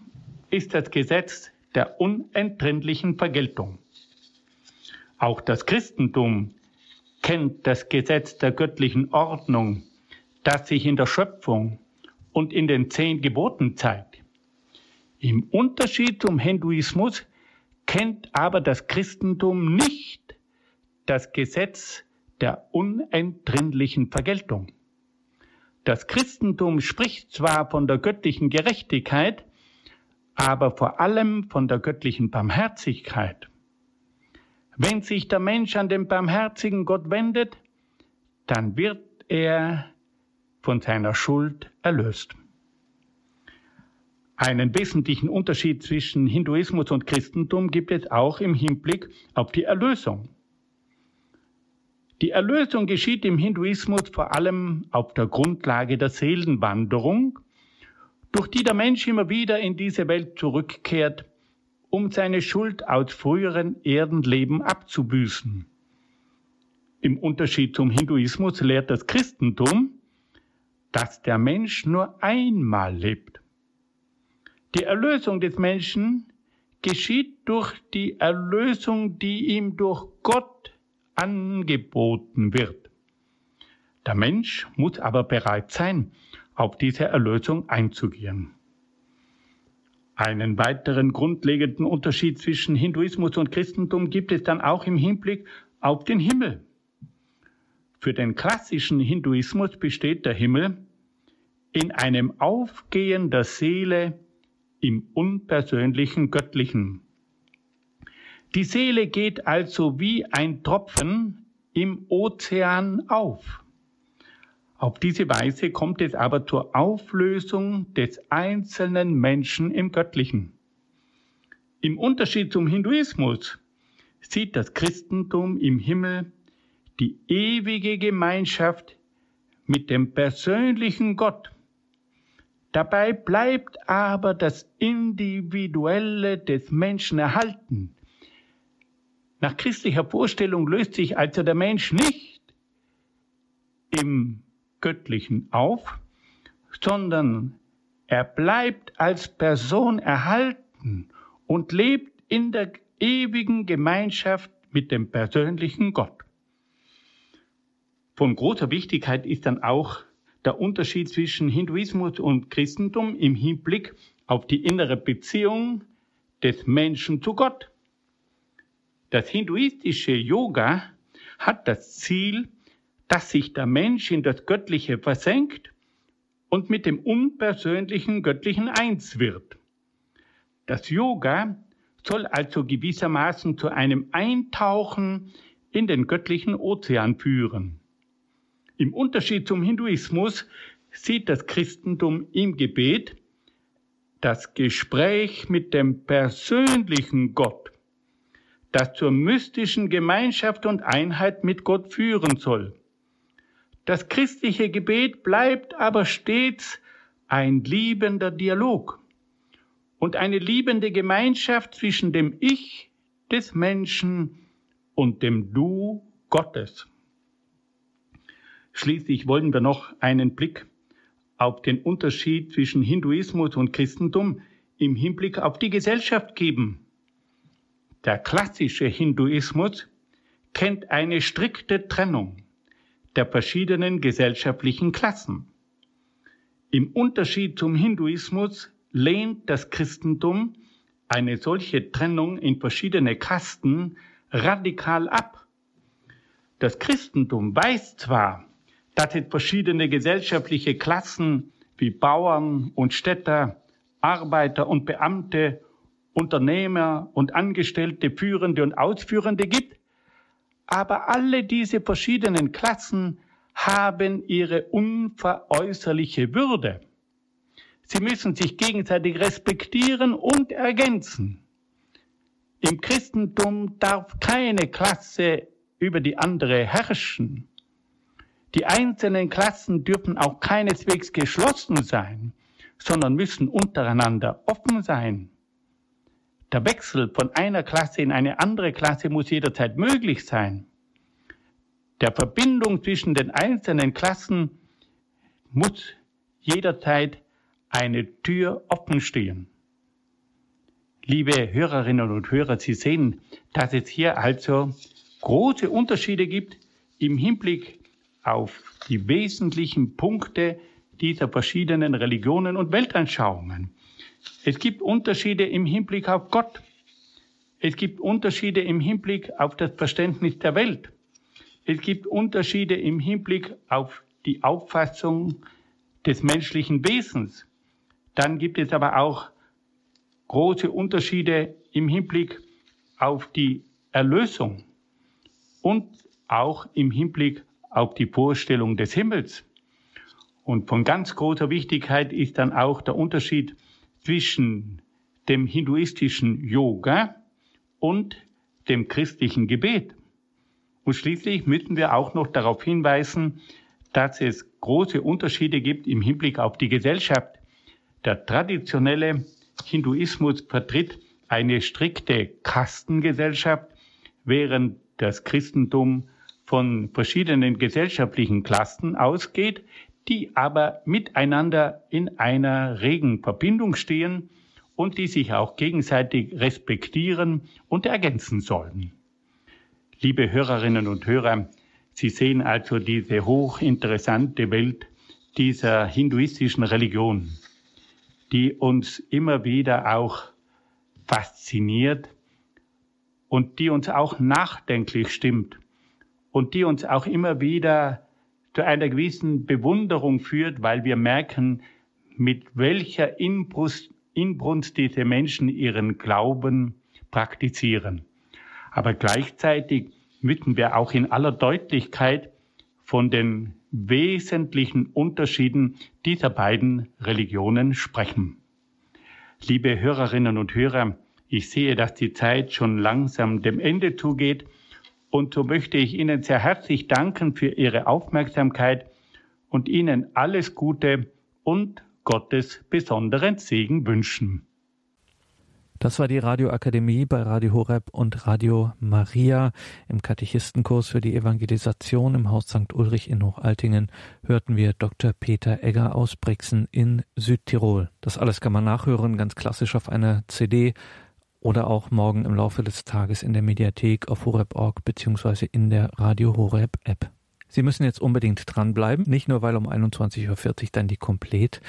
ist das Gesetz der unentrinnlichen Vergeltung. Auch das Christentum kennt das Gesetz der göttlichen Ordnung, das sich in der Schöpfung und in den zehn Geboten zeigt. Im Unterschied zum Hinduismus kennt aber das Christentum nicht das Gesetz der unentrinnlichen Vergeltung. Das Christentum spricht zwar von der göttlichen Gerechtigkeit, aber vor allem von der göttlichen Barmherzigkeit. Wenn sich der Mensch an den barmherzigen Gott wendet, dann wird er von seiner Schuld erlöst. Einen wesentlichen Unterschied zwischen Hinduismus und Christentum gibt es auch im Hinblick auf die Erlösung. Die Erlösung geschieht im Hinduismus vor allem auf der Grundlage der Seelenwanderung, durch die der Mensch immer wieder in diese Welt zurückkehrt, um seine Schuld aus früheren Erdenleben abzubüßen. Im Unterschied zum Hinduismus lehrt das Christentum, dass der Mensch nur einmal lebt. Die Erlösung des Menschen geschieht durch die Erlösung, die ihm durch Gott angeboten wird. Der Mensch muss aber bereit sein, auf diese Erlösung einzugehen. Einen weiteren grundlegenden Unterschied zwischen Hinduismus und Christentum gibt es dann auch im Hinblick auf den Himmel. Für den klassischen Hinduismus besteht der Himmel in einem Aufgehen der Seele im unpersönlichen Göttlichen. Die Seele geht also wie ein Tropfen im Ozean auf. Auf diese Weise kommt es aber zur Auflösung des einzelnen Menschen im Göttlichen. Im Unterschied zum Hinduismus sieht das Christentum im Himmel die ewige Gemeinschaft mit dem persönlichen Gott Dabei bleibt aber das Individuelle des Menschen erhalten. Nach christlicher Vorstellung löst sich also der Mensch nicht im Göttlichen auf, sondern er bleibt als Person erhalten und lebt in der ewigen Gemeinschaft mit dem persönlichen Gott. Von großer Wichtigkeit ist dann auch der Unterschied zwischen Hinduismus und Christentum im Hinblick auf die innere Beziehung des Menschen zu Gott. Das hinduistische Yoga hat das Ziel, dass sich der Mensch in das Göttliche versenkt und mit dem unpersönlichen Göttlichen eins wird. Das Yoga soll also gewissermaßen zu einem Eintauchen in den göttlichen Ozean führen. Im Unterschied zum Hinduismus sieht das Christentum im Gebet das Gespräch mit dem persönlichen Gott, das zur mystischen Gemeinschaft und Einheit mit Gott führen soll. Das christliche Gebet bleibt aber stets ein liebender Dialog und eine liebende Gemeinschaft zwischen dem Ich des Menschen und dem Du Gottes. Schließlich wollen wir noch einen Blick auf den Unterschied zwischen Hinduismus und Christentum im Hinblick auf die Gesellschaft geben. Der klassische Hinduismus kennt eine strikte Trennung der verschiedenen gesellschaftlichen Klassen. Im Unterschied zum Hinduismus lehnt das Christentum eine solche Trennung in verschiedene Kasten radikal ab. Das Christentum weiß zwar, dass es verschiedene gesellschaftliche Klassen wie Bauern und Städter, Arbeiter und Beamte, Unternehmer und Angestellte, Führende und Ausführende gibt, aber alle diese verschiedenen Klassen haben ihre unveräußerliche Würde. Sie müssen sich gegenseitig respektieren und ergänzen. Im Christentum darf keine Klasse über die andere herrschen. Die einzelnen Klassen dürfen auch keineswegs geschlossen sein, sondern müssen untereinander offen sein. Der Wechsel von einer Klasse in eine andere Klasse muss jederzeit möglich sein. Der Verbindung zwischen den einzelnen Klassen muss jederzeit eine Tür offen stehen. Liebe Hörerinnen und Hörer, Sie sehen, dass es hier also große Unterschiede gibt im Hinblick auf die wesentlichen Punkte dieser verschiedenen Religionen und Weltanschauungen. Es gibt Unterschiede im Hinblick auf Gott. Es gibt Unterschiede im Hinblick auf das Verständnis der Welt. Es gibt Unterschiede im Hinblick auf die Auffassung des menschlichen Wesens. Dann gibt es aber auch große Unterschiede im Hinblick auf die Erlösung und auch im Hinblick auf die Vorstellung des Himmels. Und von ganz großer Wichtigkeit ist dann auch der Unterschied zwischen dem hinduistischen Yoga und dem christlichen Gebet. Und schließlich müssen wir auch noch darauf hinweisen, dass es große Unterschiede gibt im Hinblick auf die Gesellschaft. Der traditionelle Hinduismus vertritt eine strikte Kastengesellschaft, während das Christentum von verschiedenen gesellschaftlichen Klassen ausgeht, die aber miteinander in einer regen Verbindung stehen und die sich auch gegenseitig respektieren und ergänzen sollen. Liebe Hörerinnen und Hörer, Sie sehen also diese hochinteressante Welt dieser hinduistischen Religion, die uns immer wieder auch fasziniert und die uns auch nachdenklich stimmt und die uns auch immer wieder zu einer gewissen Bewunderung führt, weil wir merken, mit welcher Inbrunst, Inbrunst diese Menschen ihren Glauben praktizieren. Aber gleichzeitig müssen wir auch in aller Deutlichkeit von den wesentlichen Unterschieden dieser beiden Religionen sprechen. Liebe Hörerinnen und Hörer, ich sehe, dass die Zeit schon langsam dem Ende zugeht und so möchte ich Ihnen sehr herzlich danken für Ihre Aufmerksamkeit und Ihnen alles Gute und Gottes besonderen Segen wünschen. Das war die Radioakademie bei Radio Horeb und Radio Maria. Im Katechistenkurs für die Evangelisation im Haus St. Ulrich in Hochaltingen hörten wir Dr. Peter Egger aus Brixen in Südtirol. Das alles kann man nachhören, ganz klassisch auf einer CD oder auch morgen im Laufe des Tages in der Mediathek auf horeb.org bzw. in der Radio Horeb App. Sie müssen jetzt unbedingt dranbleiben, nicht nur weil um 21.40 Uhr dann die Komplett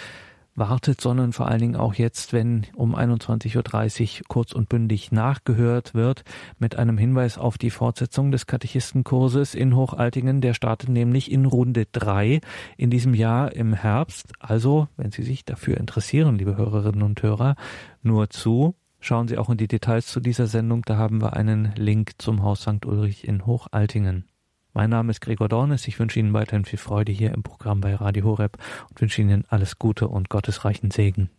wartet, sondern vor allen Dingen auch jetzt, wenn um 21.30 Uhr kurz und bündig nachgehört wird, mit einem Hinweis auf die Fortsetzung des Katechistenkurses in Hochaltingen. Der startet nämlich in Runde drei in diesem Jahr im Herbst. Also, wenn Sie sich dafür interessieren, liebe Hörerinnen und Hörer, nur zu. Schauen Sie auch in die Details zu dieser Sendung. Da haben wir einen Link zum Haus St. Ulrich in Hochaltingen. Mein Name ist Gregor Dornes. Ich wünsche Ihnen weiterhin viel Freude hier im Programm bei Radio Horeb und wünsche Ihnen alles Gute und gottesreichen Segen.